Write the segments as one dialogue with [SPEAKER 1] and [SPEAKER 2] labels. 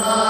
[SPEAKER 1] Oh.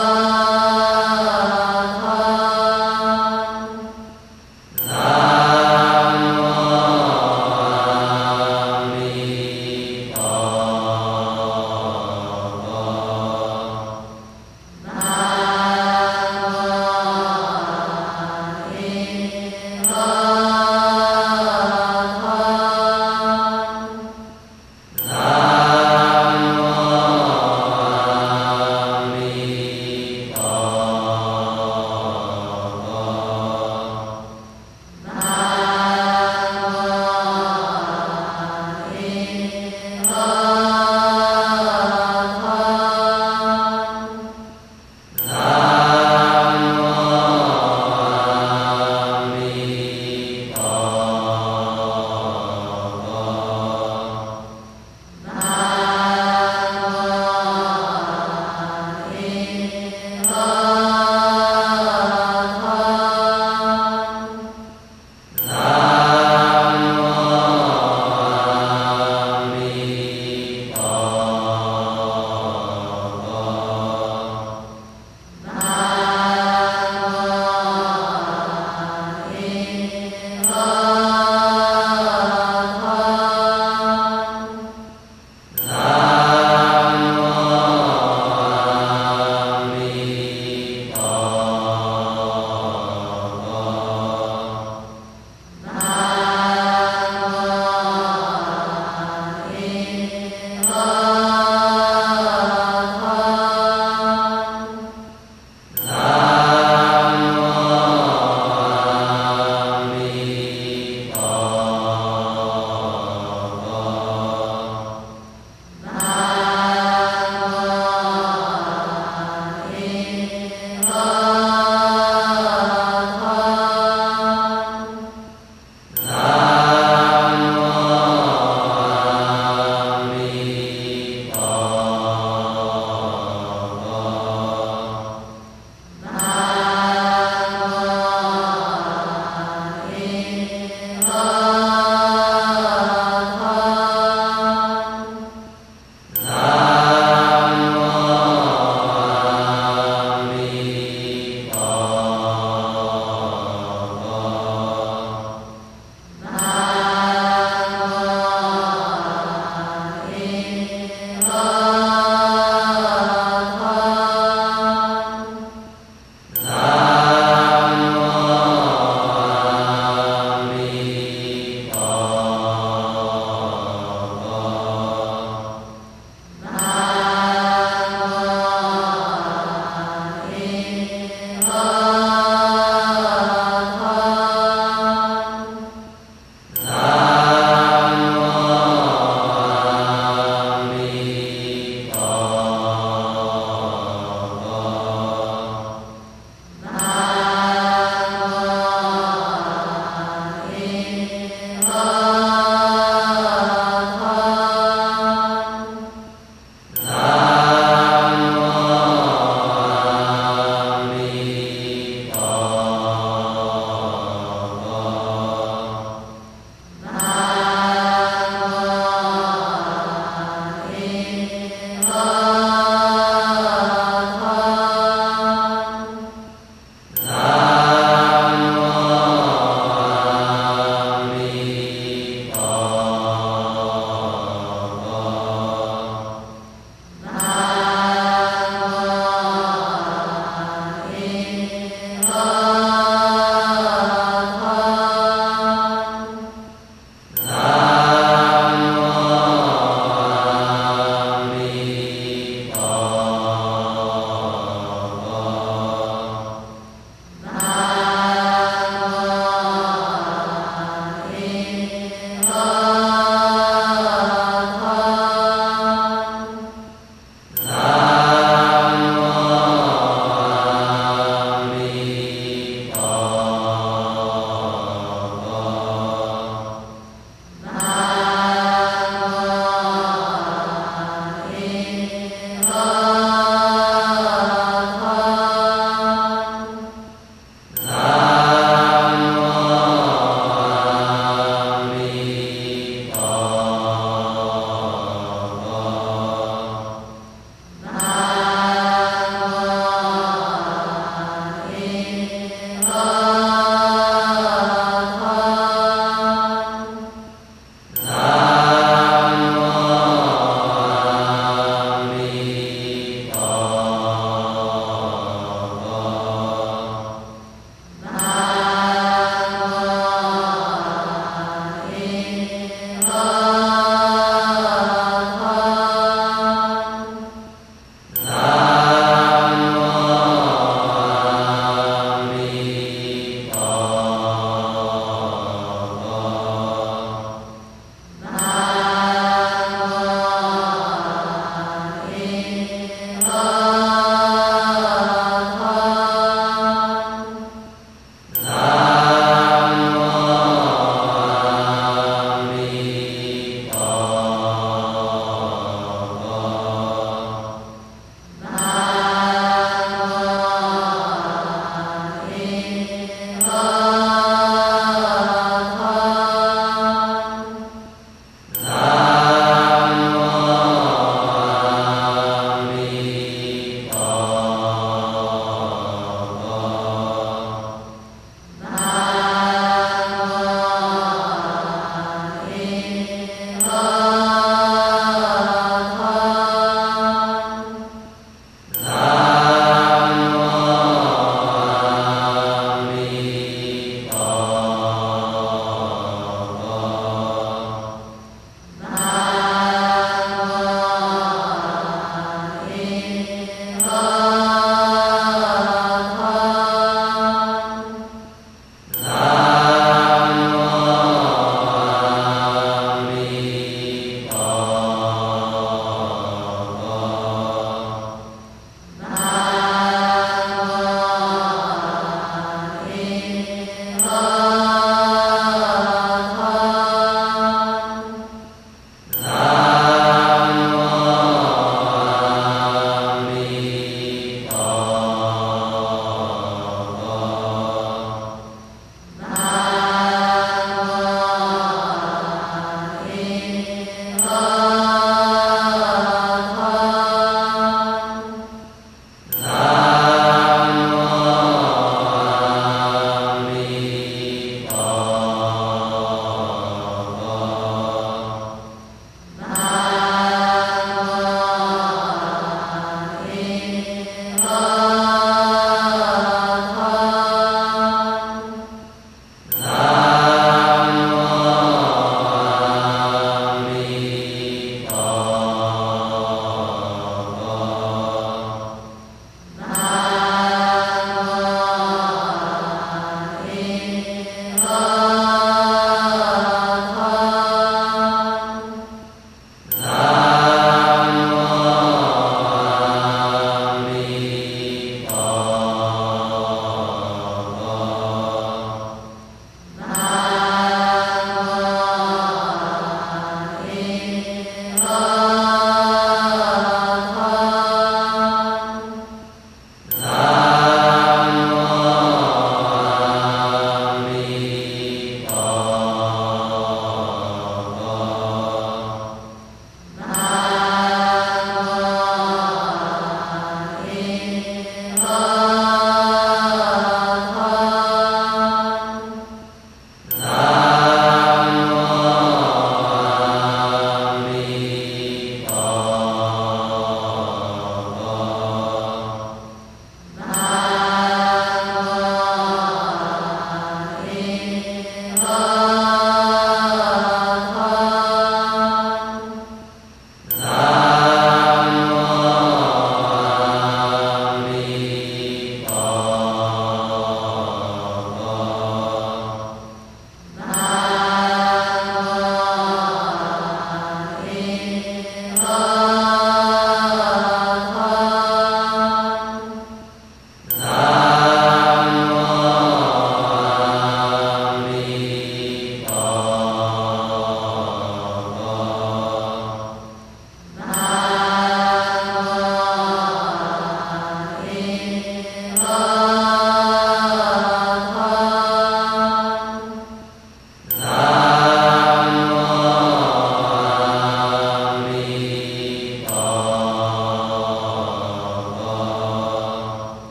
[SPEAKER 1] Allah.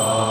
[SPEAKER 1] Amen.